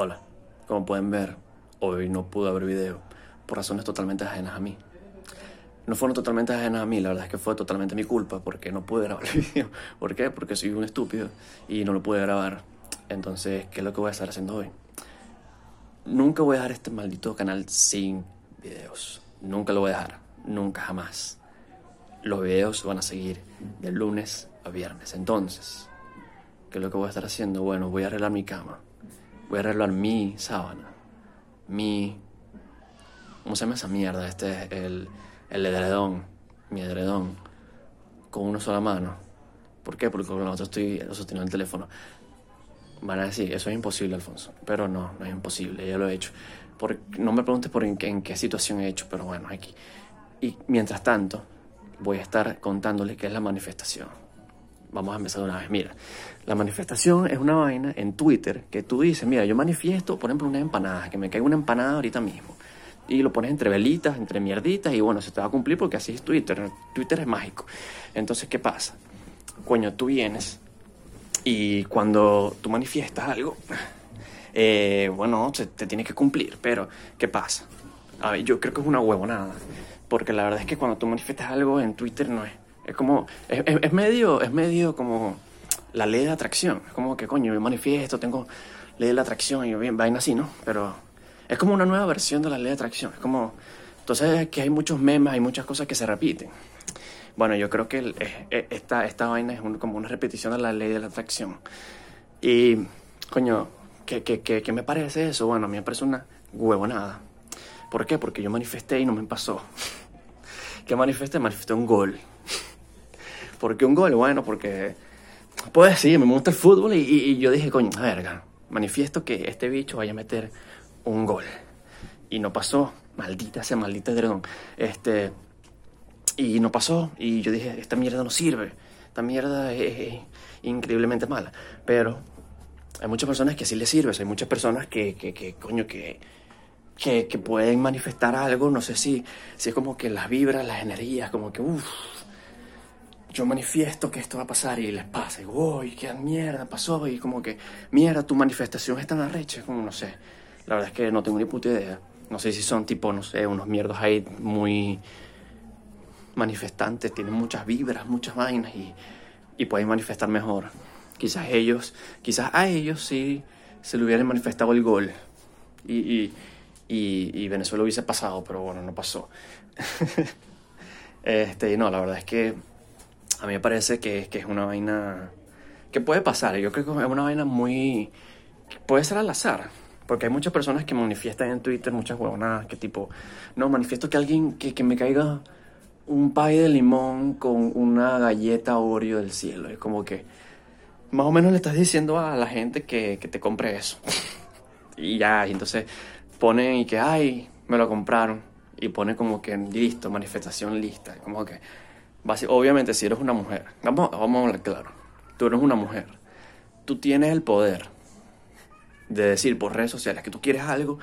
Hola, como pueden ver, hoy no pude ver video por razones totalmente ajenas a mí. No fueron totalmente ajenas a mí, la verdad es que fue totalmente mi culpa porque no pude grabar el video. ¿Por qué? Porque soy un estúpido y no lo pude grabar. Entonces, ¿qué es lo que voy a estar haciendo hoy? Nunca voy a dejar este maldito canal sin videos. Nunca lo voy a dejar. Nunca, jamás. Los videos van a seguir de lunes a viernes. Entonces, ¿qué es lo que voy a estar haciendo? Bueno, voy a arreglar mi cama voy a arreglar mi sábana, mi... ¿Cómo se llama esa mierda? Este es el, el edredón, mi edredón, con una sola mano. ¿Por qué? Porque con la otra estoy sosteniendo el teléfono. Van a decir, eso es imposible, Alfonso. Pero no, no es imposible, ya lo he hecho. Por, no me preguntes por en en qué situación he hecho, pero bueno, aquí. Y mientras tanto, voy a estar contándoles qué es la manifestación. Vamos a empezar de una vez. Mira, la manifestación es una vaina en Twitter que tú dices, mira, yo manifiesto, por ejemplo, una empanada, que me caiga una empanada ahorita mismo. Y lo pones entre velitas, entre mierditas, y bueno, se te va a cumplir porque así es Twitter. Twitter es mágico. Entonces, ¿qué pasa? Coño, tú vienes y cuando tú manifiestas algo, eh, bueno, te tiene que cumplir, pero ¿qué pasa? A ver, yo creo que es una huevonada. Porque la verdad es que cuando tú manifiestas algo en Twitter no es es como, es, medio, es medio como la ley de atracción. Es como que, coño, yo manifiesto, tengo ley de la atracción y bien, vaina así, ¿no? Pero es como una nueva versión de la ley de atracción. Es como, entonces que hay muchos memes, hay muchas cosas que se repiten. Bueno, yo creo que esta, esta vaina es como una repetición de la ley de la atracción. Y, coño, ¿qué, qué, qué, qué me parece eso? Bueno, a mí me parece una huevonada. ¿Por qué? Porque yo manifesté y no me pasó. ¿Qué manifesté? Manifesté un gol. ¿Por qué un gol? Bueno, porque, pues sí, me gusta el fútbol y, yo dije, coño, verga, manifiesto que este bicho vaya a meter un gol. Y no pasó, maldita sea, maldita dragón. Este, y no pasó, y yo dije, esta mierda no sirve, esta mierda es, increíblemente mala. Pero hay muchas personas que sí les sirve, hay muchas personas que, que, que coño, que, que, que, pueden manifestar algo, no sé si, si es como que las vibras, las energías, como que, uff, yo manifiesto que esto va a pasar y les pasa, y uy, qué mierda pasó, y como que, mierda, tu manifestación es tan arrecha, como no sé, la verdad es que no tengo ni puta idea, no sé si son tipo, no sé, unos mierdos ahí muy manifestantes, tienen muchas vibras, muchas vainas y, y pueden manifestar mejor. Quizás ellos, quizás a ellos sí se le hubieran manifestado el gol y, y, y, Venezuela hubiese pasado, pero bueno, no pasó. este, no, la verdad es que a mí me parece que, que es una vaina que puede pasar. Yo creo que es una vaina muy... puede ser al azar. Porque hay muchas personas que manifiestan en Twitter muchas huevonadas que tipo, no, manifiesto que alguien, que, que me caiga un pay de limón con una galleta Oreo del cielo. Es como que más o menos le estás diciendo a la gente que, que te compre eso. y ya, y entonces ponen y que, ay, me lo compraron. Y pone como que listo, manifestación lista. Como que obviamente, si eres una mujer, vamos, vamos a hablar claro, tú eres una mujer, tú tienes el poder de decir por redes sociales que tú quieres algo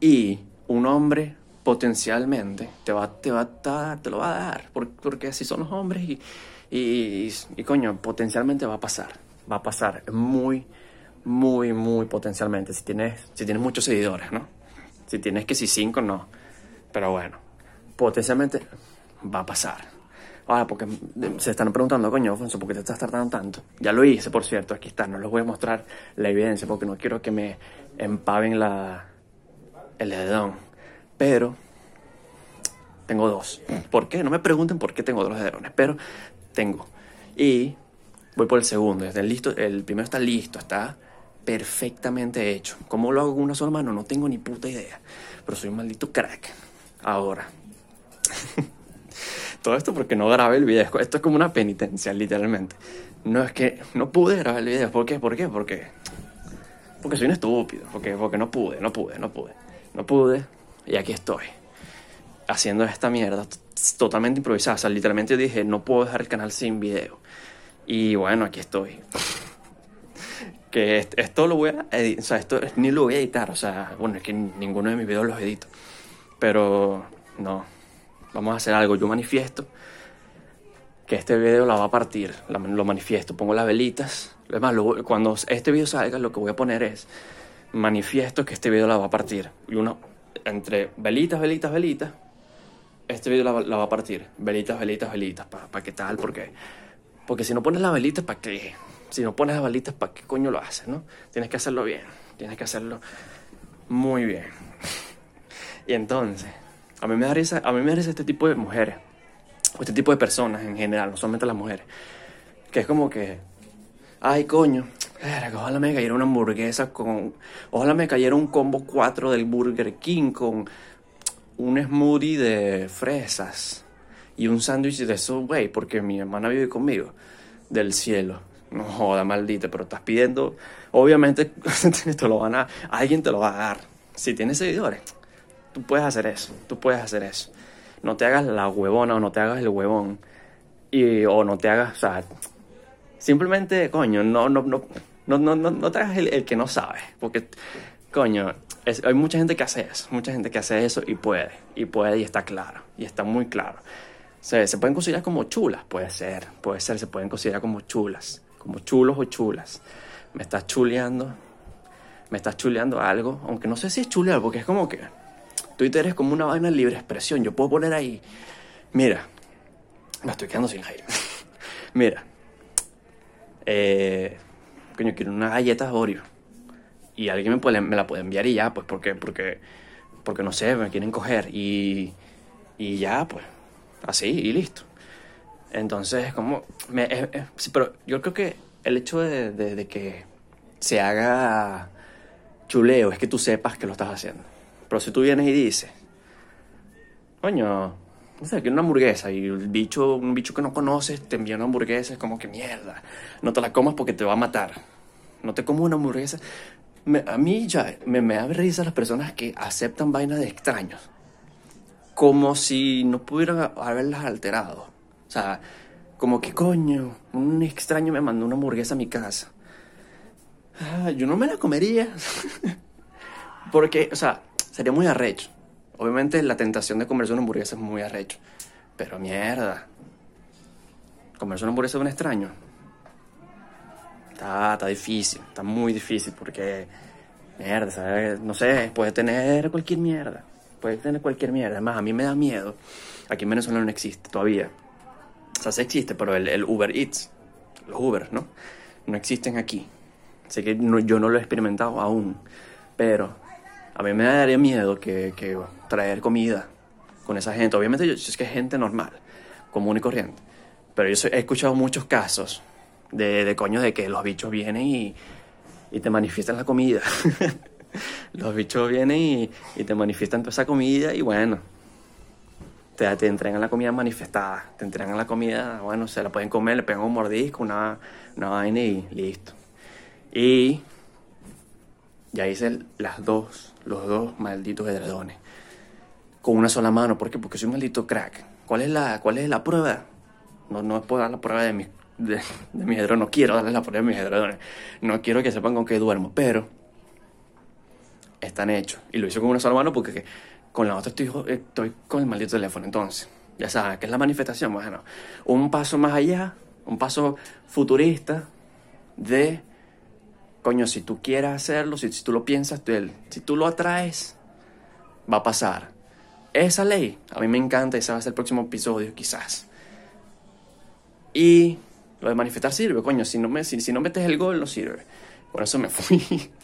y un hombre potencialmente te va, te va a dar, te lo va a dar, porque así son los hombres y, y, y, coño, potencialmente va a pasar, va a pasar muy, muy, muy potencialmente, si tienes, si tienes muchos seguidores, ¿no? Si tienes que si cinco, no, pero bueno, potencialmente va a pasar. Ah, porque se están preguntando, coño, Alfonso, ¿por qué te estás tardando tanto? Ya lo hice, por cierto, aquí está, no les voy a mostrar la evidencia porque no quiero que me empaven la, el dedón. Pero tengo dos. ¿Por qué? No me pregunten por qué tengo dos dedones, pero tengo. Y voy por el segundo. El, listo, el primero está listo, está perfectamente hecho. ¿Cómo lo hago con una sola mano? No tengo ni puta idea. Pero soy un maldito crack. Ahora. Todo esto porque no grabé el video. Esto es como una penitencia, literalmente. No es que no pude grabar el video. ¿Por qué? ¿Por qué? Porque, porque soy un estúpido. Porque, porque no pude, no pude, no pude. No pude. Y aquí estoy. Haciendo esta mierda totalmente improvisada. O sea, literalmente dije, no puedo dejar el canal sin video. Y bueno, aquí estoy. que esto lo voy a editar. O sea, esto ni lo voy a editar. O sea, bueno, es que ninguno de mis videos los edito. Pero no vamos a hacer algo, yo manifiesto que este video la va a partir, lo manifiesto, pongo las velitas. Es más, cuando este video salga, lo que voy a poner es manifiesto que este video la va a partir. Y uno, entre velitas, velitas, velitas, este video la, va- a partir. Velitas, velitas, velitas. ¿Para qué tal? Porque, porque si no pones las velitas, ¿para qué? Si no pones las velitas, ¿para qué coño lo haces, no? Tienes que hacerlo bien. Tienes que hacerlo muy bien. Y entonces, a mí me da a mí me da risa este tipo de mujeres. Este tipo de personas en general, no solamente las mujeres. Que es como que, ay coño, ojalá me cayera una hamburguesa con, ojalá me cayera un combo 4 del Burger King con un smoothie de fresas y un sándwich de Subway, porque mi hermana vive conmigo, del cielo. No joda, maldita, pero estás pidiendo, obviamente te lo van a, alguien te lo va a dar. Si tienes seguidores, tú puedes hacer eso, tú puedes hacer eso. No te hagas la huevona o no te hagas el huevón. Y, o no te hagas, o sea, simplemente, coño, no, no, no, no, no, no, te hagas el, el que no sabe. Porque, coño, es- hay mucha gente que hace eso, mucha gente que hace eso y puede, y puede y está claro, y está muy claro. Se, se pueden considerar como chulas, puede ser, puede ser, se pueden considerar como chulas, como chulos o chulas. Me estás chuleando, me estás chuleando algo, aunque no sé si es chulear, porque es como que Twitter es como una vaina de libre expresión. Yo puedo poner ahí, mira, me estoy quedando sin aire. mira, eh, coño, quiero una galleta Oreo. Y alguien me, puede, me la puede enviar y ya, pues, porque, porque, porque no sé, me quieren coger. Y, y ya, pues, así y listo. Entonces, como, pero yo creo que el hecho de- de que se haga chuleo es que tú sepas que lo estás haciendo. Pero si tú vienes y dices, coño, no sé, quiero una hamburguesa y el bicho, un bicho que no conoces te envía una hamburguesa, es como que mierda, no te la comas porque te va a matar. No te comas una hamburguesa. Me- a mí ya me, me da las personas que aceptan vainas de extraños. Como si no pudieran haberlas alterado. O sea, como que coño, un extraño me mandó una hamburguesa a mi casa. Ah, yo no me la comería. Porque, o sea, sería muy arrecho. Obviamente la tentación de comerse una hamburguesa es muy arrecho. Pero mierda. Comerse una hamburguesa de un extraño. Está, está difícil, está muy difícil porque, mierda, ¿sabes? No sé, puede tener cualquier mierda. Puede tener cualquier mierda. Además, a mí me da miedo. Aquí en Venezuela no existe todavía. O sea, sí existe, pero el, el Uber Eats, los Uber, ¿no? No existen aquí. Así que no- yo no lo he experimentado aún. Pero a mí me daría miedo que, que traer comida con esa gente. Obviamente yo, es que es gente normal, común y corriente. Pero yo he escuchado muchos casos de, de coño de que los bichos vienen y, y te manifiestan la comida. los bichos vienen y, y te manifiestan toda esa comida y bueno, te, te entregan la comida manifestada, te entregan la comida, bueno, se la pueden comer, le pegan un mordisco, una, una vaina y listo. Y ya hice las dos, los dos malditos edredones. Con una sola mano, ¿por qué? Porque soy un maldito crack. ¿Cuál es la, cuál es la prueba? No, no puedo dar la prueba de mis, de, de mis edredones, no quiero darles la prueba de mis edredones. No quiero que sepan con qué duermo, pero están hechos. Y lo hice con una sola mano porque con la otra estoy, estoy con el maldito teléfono. Entonces, ya saben, ¿qué es la manifestación? Bueno, un paso más allá, un paso futurista de, coño, si tú quieres hacerlo, si, tú lo piensas, tú- si tú lo atraes, va a pasar. Esa ley, a mí me encanta, ese va a ser el próximo episodio, quizás. Y lo de manifestar sirve, coño, si no, me, si no metes el gol, no sirve. Por eso me fui